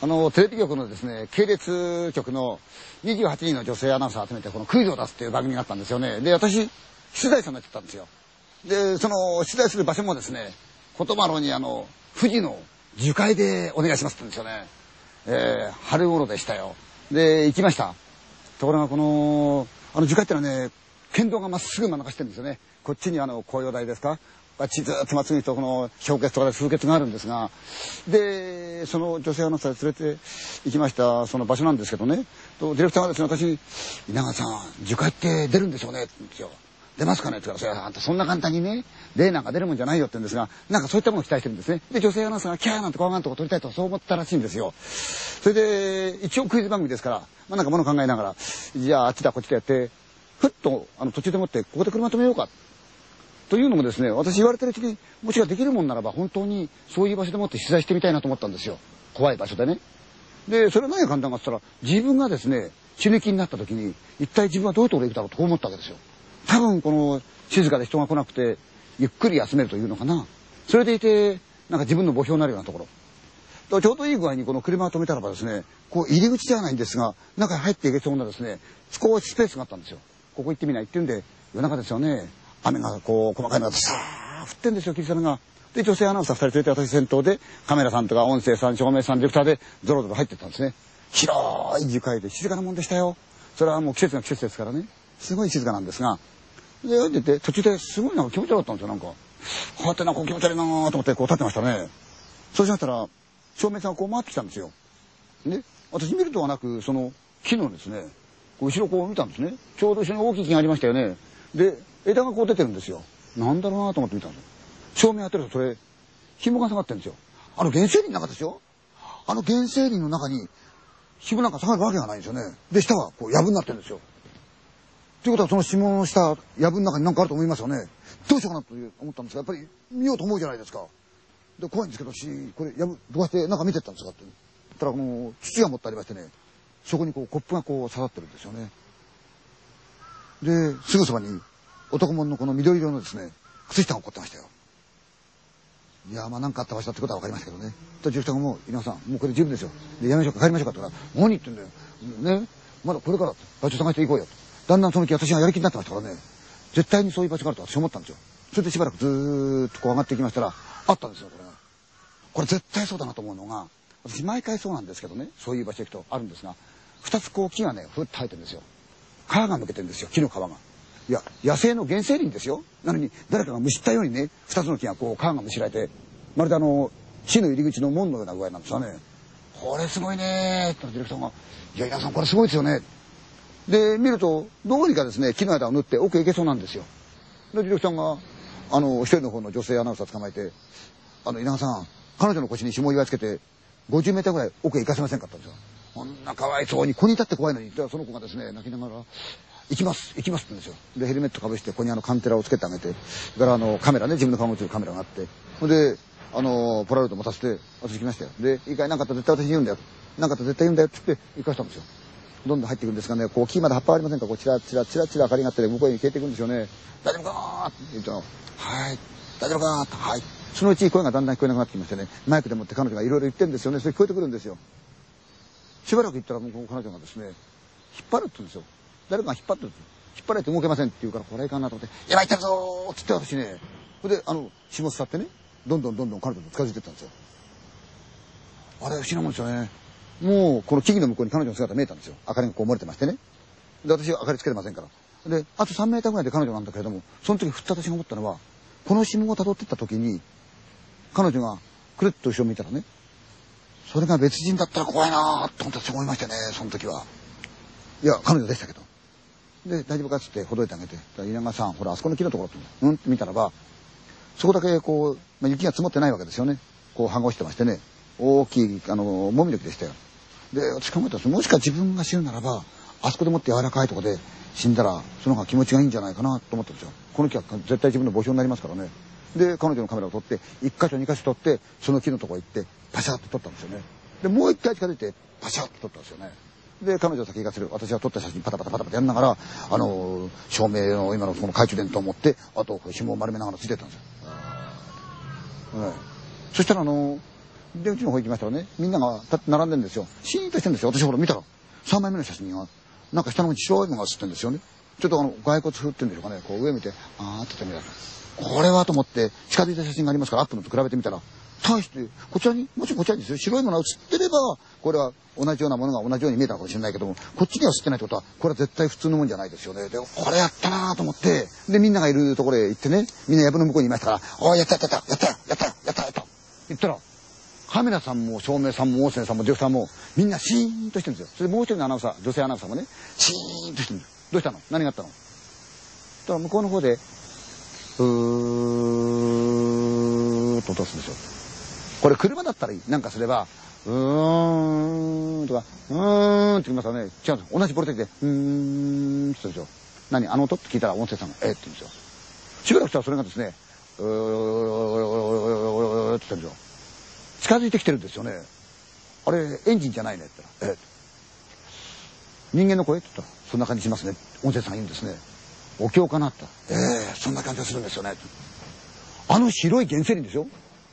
あの、テレビ局のですね、系列局の28人の女性アナウンサーを集めて、このクイズを出すっていう番組があったんですよね。で、私、取材者になっちゃったんですよ。で、その、取材する場所もですね、言葉のにあの、富士の樹海でお願いしますって言うんですよね。えー、春頃でしたよ。で、行きました。ところがこの、あの樹海ってのはね、県道がまっすぐ真ん中してるんですよね。こっちにあの、紅葉台ですか？っちずっとまっすぐとこの氷結とかで風結があるんですが、で、その女性アナウンサー連れて行きましたその場所なんですけどね、とディレクターがですね、私、稲川さん、樹海って出るんでしょうねって言うんですよ。出ますかねって言ったら、あんたそんな簡単にね、例なんか出るもんじゃないよって言うんですが、なんかそういったものを期待してるんですね。で、女性アナウンサーがキャーなんて怖がんとこ撮りたいとそう思ったらしいんですよ。それで、一応クイズ番組ですから、まあなんかもの考えながら、じゃああっちだこっちだやって、ふっとあの途中でもってここで車止めようか。というのもですね、私言われてるうちに、もしができるもんならば本当にそういう場所でもって取材してみたいなと思ったんですよ。怖い場所でね。で、それは何が簡単かって言ったら、自分がですね、死ぬ気になった時に、一体自分はどういうところに行くだろうと思ったわけですよ。多分この静かで人が来なくて、ゆっくり休めるというのかな。それでいて、なんか自分の墓標になるようなところ。ちょうどいい具合にこの車を止めたらばですね、こう入り口じゃないんですが、中に入っていけそうなですね、少しスペースがあったんですよ。ここ行ってみないって言うんで、夜中ですよね。雨がこう、細かいのがさー降ってんですよ、霧雨が。で、女性アナウンサー2人連れて私先頭で、カメラさんとか音声さん、照明さん、ディレクターで、ゾロゾロ入ってったんですね。広い樹海で静かなもんでしたよ。それはもう季節が季節ですからね。すごい静かなんですが。で、出て、途中ですごいなんか気持ち悪かったんですよ、なんか。こうやってなんか気持ち悪いなーと思ってこう立ってましたね。そうしましたら、照明さんがこう回ってきたんですよ。で、私見るとはなく、その木のですね、後ろこう見たんですね。ちょうど後ろに大きい木がありましたよね。で、枝がこう出てるんですよ。なんだろうなと思って見たんです。照明当てるとそれ、紐が下がってるんですよ。あの原生林の中ですよ。あの原生林の中に、紐なんか下がるわけがないんですよね。で、下はこう、藪になってるんですよ。ということはその紐の下、藪の中に何かあると思いますよね。どうしようかなと思ったんですが、やっぱり見ようと思うじゃないですか。で、怖いんですけど、し、これ、藪、どうしてなんか見てったんですかって。言ったら、この、土が持ってありましてね、そこにこう、コップがこう、刺さってるんですよね。で、すぐそばに、男物のこの緑色のですね、靴下が起こってましたよ。いや、まあ何かあった場所だってことは分かりましたけどね。と、住宅も、稲さん、もうこれ十分ですよ。で、やめましょうか、帰りましょうかって言ったら、何言ってんだよ。ね。まだこれから場所探していこうよと。だんだんその気私がやる気になってましたからね。絶対にそういう場所があると私思ったんですよ。それでしばらくずーっとこう上がっていきましたら、あったんですよ、これが。これ絶対そうだなと思うのが、私毎回そうなんですけどね、そういう場所行くとあるんですが、二つこう木がね、ふっと生えてるんですよ。皮がむけてるんですよ、木の皮が。いや、野生の原生林ですよ。なのに、誰かがむしったようにね、二つの木がこう、皮がむしられて、まるであの、死の入り口の門のような具合なんですよね。これすごいねーってディレクターが、いや、皆さんこれすごいですよね。で、見ると、どうにかですね、木の間を縫って奥へ行けそうなんですよ。で、ディレクターが、あの、一人の方の女性アナウンサー捕まえて、あの、稲川さん、彼女の腰に紐を祝いつけて、50メーターぐらい奥へ行かせませんかったんですよ。こんなかわいそうに、ここに立って怖いのに、その子がですね、泣きながら、行きます、行きますって言うんですよ。で、ヘルメットかぶして、ここにあの、カンテラをつけてあげて、それからあの、カメラね、自分の顔も映るカメラがあって、ほんで、あの、ポラロイド持たせて、私行きましたよ。で、一回なんかあったら絶対私言うんだよ。なんかあったら絶対言うんだよって言って、行かしたんですよ。どんどん入っていくんですがね、こう、木まで葉っぱありませんか？こう、チラチラ、チラチラ明かりがあってね、向こうに消えていくんですよね。大丈夫かーって言うと、はい。大丈夫かー、はい。そのうち声がだんだん聞こえなくなってきましてね、マイクでもって彼女がいろいろ言ってるんですよね。それ聞こえてくるんですよ。しばらく行ったら、もう彼女がですね、引っ張るって言うんですよ。誰かが引っ張ってるんです。引っ張られて動けませんって言うから、これはいかんなと思って、やばい、行ったぞーって言って私ね、それで、あの、紐伝ってね、どんどんどんどん彼女と近づいてったんですよ。あれ、不思議なもんですよね。もう、この木々の向こうに彼女の姿見えたんですよ。明かりがこう漏れてましてね。で、私は明かりつけてませんから。で、あと3メーターぐらいで彼女なんだけれども、その時ふっと私が思ったのは、この紐を辿ってった時に、彼女がくるっと後ろ見たらね、それが別人だったら怖いなぁと私思いましたね、その時は。いや、彼女でしたけど。で、大丈夫かっつってほどいてあげて、稲川さん、ほら、あそこの木のところって、うんって見たらば、そこだけこう、まあ、雪が積もってないわけですよね。こう、剥がしてましてね、大きい、あの、もみの木でしたよ。で、私考えたんですもしか自分が死ぬならば、あそこでもって柔らかいとこで死んだら、その方が気持ちがいいんじゃないかなと思ったんですよ。この木は絶対自分の墓標になりますからね。で、彼女のカメラを撮って、一箇所二箇所撮って、その木のとこ行って、パシャって撮ったんですよね。で、もう一回近づいて、パシャって撮ったんですよね。で、彼女先がする。私は撮った写真パタパタパタパタやりながら、あの、照明の今のこの懐中電灯を持って、あと、紐を丸めながらついてったんですよ。はい。そしたらあの、で、うちの方行きましたらね、みんなが立って並んでるんですよ。シーンとしてるんですよ。私ほら見たら、3枚目の写真が、なんか下の方に白いのが写ってるんですよね。ちょっとあの、骸骨風ってんでしょうかね。こう上見て、あーって見たら、これはと思って近づいた写真がありますから、アップのと比べてみたら、対して、こちらに、もちろんこちらにですよ、白いものが写ってれば、これは同じようなものが同じように見えたかもしれないけども、こっちには写ってないってことは、これは絶対普通のもんじゃないですよね。で、これやったなと思って、で、みんながいるところへ行ってね、みんな藪の向こうにいましたから、おい、やったやったやったやったやったやったやった言ったら、カメラさんも照明さんも音声さんも女優さんもみんなシーンとしてるんですよ。それでもう一人のアナウンサー、女性アナウンサーもね、シーンとしてるんですよ。どうしたの？何があったの？たら向こうの方で、うーと落とすんですよ。これ車だったらいい。なんかすれば、うーんとか、うーんって言いますからね、違うんです同じボルテージで、うーんって言うんですよ。何あの音？って聞いたら音声さんが、えって言うんですよ。しばらくしたらそれがですね、うーって言うんですよ。近づいてきてるんですよね。あれ、エンジンじゃないねって言ったら、え人間の声って言ったら、そんな感じしますね。音声さんが言うんですね。お経かなってええー、そんな感じがするんですよね。あの白い原生林ですよ。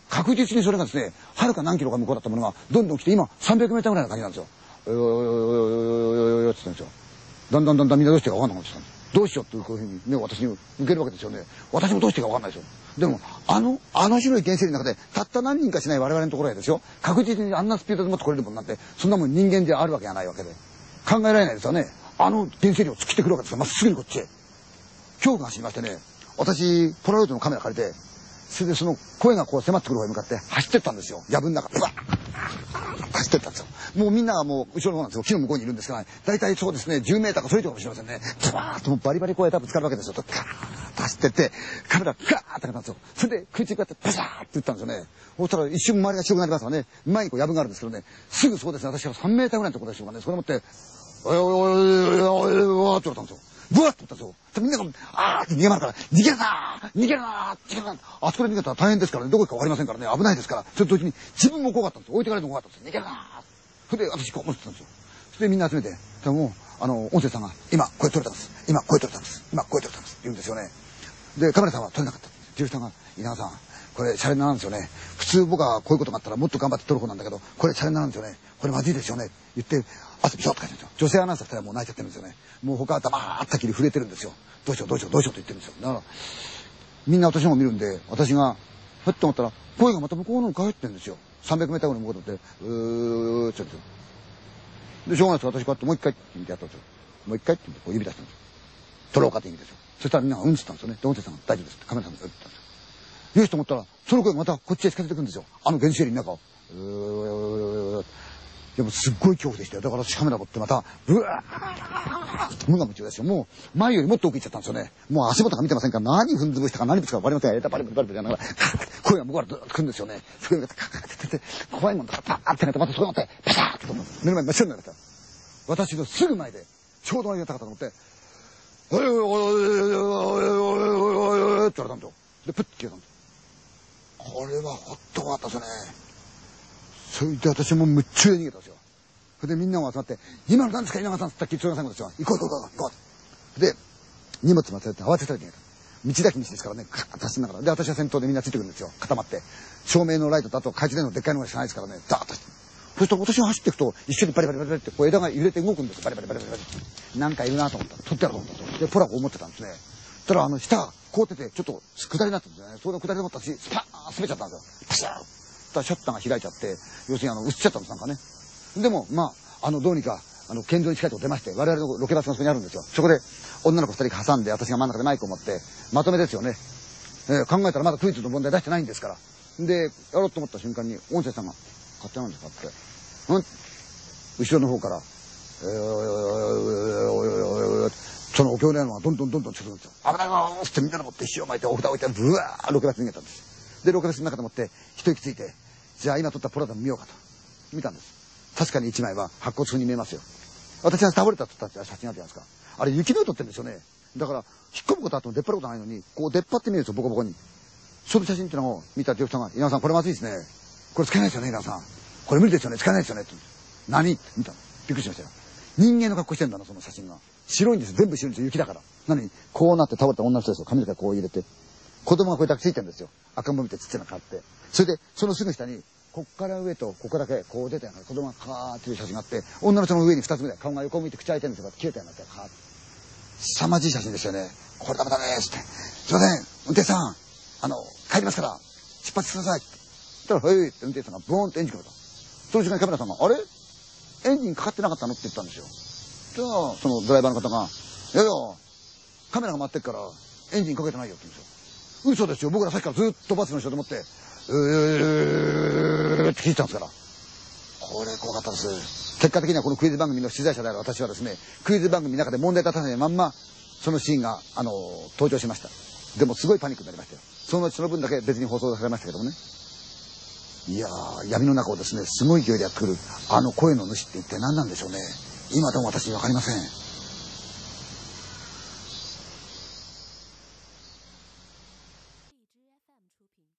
確実にそれがですね、はるか何キロか向こうだったものが、どんどん来て、今、300メートルぐらいの感じなんですよ。およよよよよよよって言ってんですよ。だんだんだんだんみんなどうしてか分かんなくなってきたんです。どうしようっていうふうに目を私に向けるわけですよね。私もどうしてか分かんないですよ。でも、あの、あの白い原生林の中で、たった何人かしない我々のところへですよ、確実にあんなスピードでもってこれるもんなんて、そんなもん人間であるわけがないわけで。考えられないですよね。あの原生を突きてくるわけですよ。まっすぐにこっちへ。恐怖が走りましてね、私、ポラロイドのカメラ借りて、それでその声がこう迫ってくる方に向かって走ってったんですよ。藪の中、ブワッ走ってったんですよ。もうみんながもう後ろの方なんですよ。木の向こうにいるんですから、ね、大体そうですね、10メーターかそれ以上かもしれませんね。ズバーッともうバリバリこうやってぶつかるわけですよ。ッと走ってって、カメラガーッとかったんですよ。それで空中こうやってバシャーって言ったんですよね。そしたら一瞬周りが白くなりますからね、前にこう藪があるんですけどね、すぐそうですね、私は3メーターぐらいのところでしょうかね。それ持って、おいおいおいおいおいおいおいって言われたんですよ。ブワッとったんですよ。みんなが、あーって逃げ回るから、逃げるなー逃げるなー逃げるなーあそこで逃げたら大変ですからね、どこ行くかわかりませんからね、危ないですから、それと同時に自分も怖かったんですよ置いてかれるの怖かったんですよ逃げるなーそれで私こう思ってたんですよ。それでみんな集めて、でもあの、音声さんが、今声取れたんです。今声取れたんです。今声取れたんです。言うんですよね。で、カメラさんは撮れなかった。ジュさんが、稲川さん、これシャレになんですよね。普通僕はこういうことがあったらもっと頑張って撮る方なんだけど、これシャレになんですよね。これまずいですよね。言って、汗びしょって書いてるんですよ。女性アナウンサー2人はもう泣いちゃってるんですよね。もう他は黙ったきり震えてるんですよ。どうしようどうしようどうしようと言ってるんですよ。だから、みんな私の方見るんで、私が、ふっと思ったら、声がまた向こうの方に帰ってるんですよ。300メーターぐらい向こうとって、うーって言ってで、しょうがないです私こうやってもう一回ってやったんですよ。もう一回ってこう指出したんですよ。取ろうかって意味ですよ。そしたらみんながうんっつったんですよね。で、音声さんが大丈夫ですってカメラさんが言ったんですよ。よしと思ったら、その声がまたこっちへ近づいてくるんですよ。あの原始林の中を。でもすっごい恐怖でしたよ。だからカメラ持ってまた、ブワー無我夢中ですよ。もう、前よりもっと奥行っちゃったんですよね。もう足元が見てませんから、何踏ん潰したか何ぶつか割りません。えたバリバリバリバリやながら、声が向こうから来るんですよね。そこにカーッてって、怖いもんだからパーってなって、またそこに乗って、パシャーって目の前に真っ白になりました。私のすぐ前で、ちょうど間にいたかと思って、おいおいおいおいおいおいおいおいおいおいって言われたんですよ。で、プッて消えたんですこれはほっと怖かったですね。それで私も夢中で逃げたんですよ。それでみんなが集まって、今の何ですか稲川さんって言ったら、吉岡さんがですよ。行こう行こう行こう行こう。で、荷物待たれて慌てたら逃げた。道だけ道ですからね、カーッと走りながら。で、私は先頭でみんなついてくるんですよ。固まって。照明のライトとあと懐中電灯でっかいのがしかないですからね、ダーッと走って。そして私が走っていくと、一緒にバリバリバリバリってこう枝が揺れて動くんですバリバリバリバリバリ。なんかいるなと思ったら、取ってやろうと思ったで、ポラコ思ってたんですね。そしたら、あの、下が凍ってて、ちょっと下りになったんですよね。その下りで思ったし、スパーン滑っちゃったんですよ。パシャーったシャッターが開いちゃって、要するにあの、映っちゃったんです、なんかね。でも、まあ、あの、どうにか、あの、県道に近いとこ出まして、我々のロケバスがそこにあるんですよ。そこで、女の子二人挟んで、私が真ん中でマイクを持って、まとめですよね。えー、考えたらまだクイズの問題出してないんですから。で、やろうと思った瞬間に、音声さんが、勝手なんですかって。うん？後ろの方から、えー、そのお経のようなのがどんどんどんどん近くんですよ。危ないよーってみんなで持って火を巻いてお札を置いて、ブワーロケバス逃げたんです。で、ロケバスの中でもって、一息ついて、じゃあ今撮ったプラダ見ようかと。見たんです。確かに一枚は白骨風に見えますよ。私が倒れたと撮った写真あるじゃないですか。あれ雪の上撮ってるんですよね。だから、引っ込むことあっても出っ張ることないのに、こう出っ張って見えるんですよ、ボコボコに。その写真っていうのを見たディレクターが、稲田さんこれまずいですね。これ使えないですよね、稲田さん。これ無理ですよね、使えないですよね。って何？って見たの。びっくりしましたよ。人間の格好してんだな、その写真が。白いんです全部白いんですよ、雪だから。なのに、こうなって倒れた女の人ですよ。髪の毛こう入れて。子供がこれだけついてるんですよ。赤ん坊見てちっちゃな顔って。それで、そのすぐ下に、こっから上とここだけこう出たような子供がカーっていう写真があって女の人の上に2つ目で顔が横向いて口開いてるんですよ切れたようになってカーッ凄まじい写真ですよねこれダメだねーっつってすいません運転手さんあの帰りますから出発してくださいって言ったら「はい」って運転手さんがボーンってエンジンかけたその時間にカメラさんが「あれ？エンジンかかってなかったの?」って言ったんですよじゃあそのドライバーの方が「いやいやカメラが回ってっからエンジンかけてないよ」って言うんですよ。嘘ですよ。僕らさっきからずっとバスの人でもって「うー」って聞いてたんですから。これ怖かったです。結果的にはこのクイズ番組の取材者である私はですねクイズ番組の中で問題立たないまんまそのシーンがあの登場しました。でもすごいパニックになりましたよ。そのうちその分だけ別に放送されましたけどもね。いやー闇の中をですねすごい勢いでやってくるあの声の主って一体何なんでしょうね今でも私分かりません。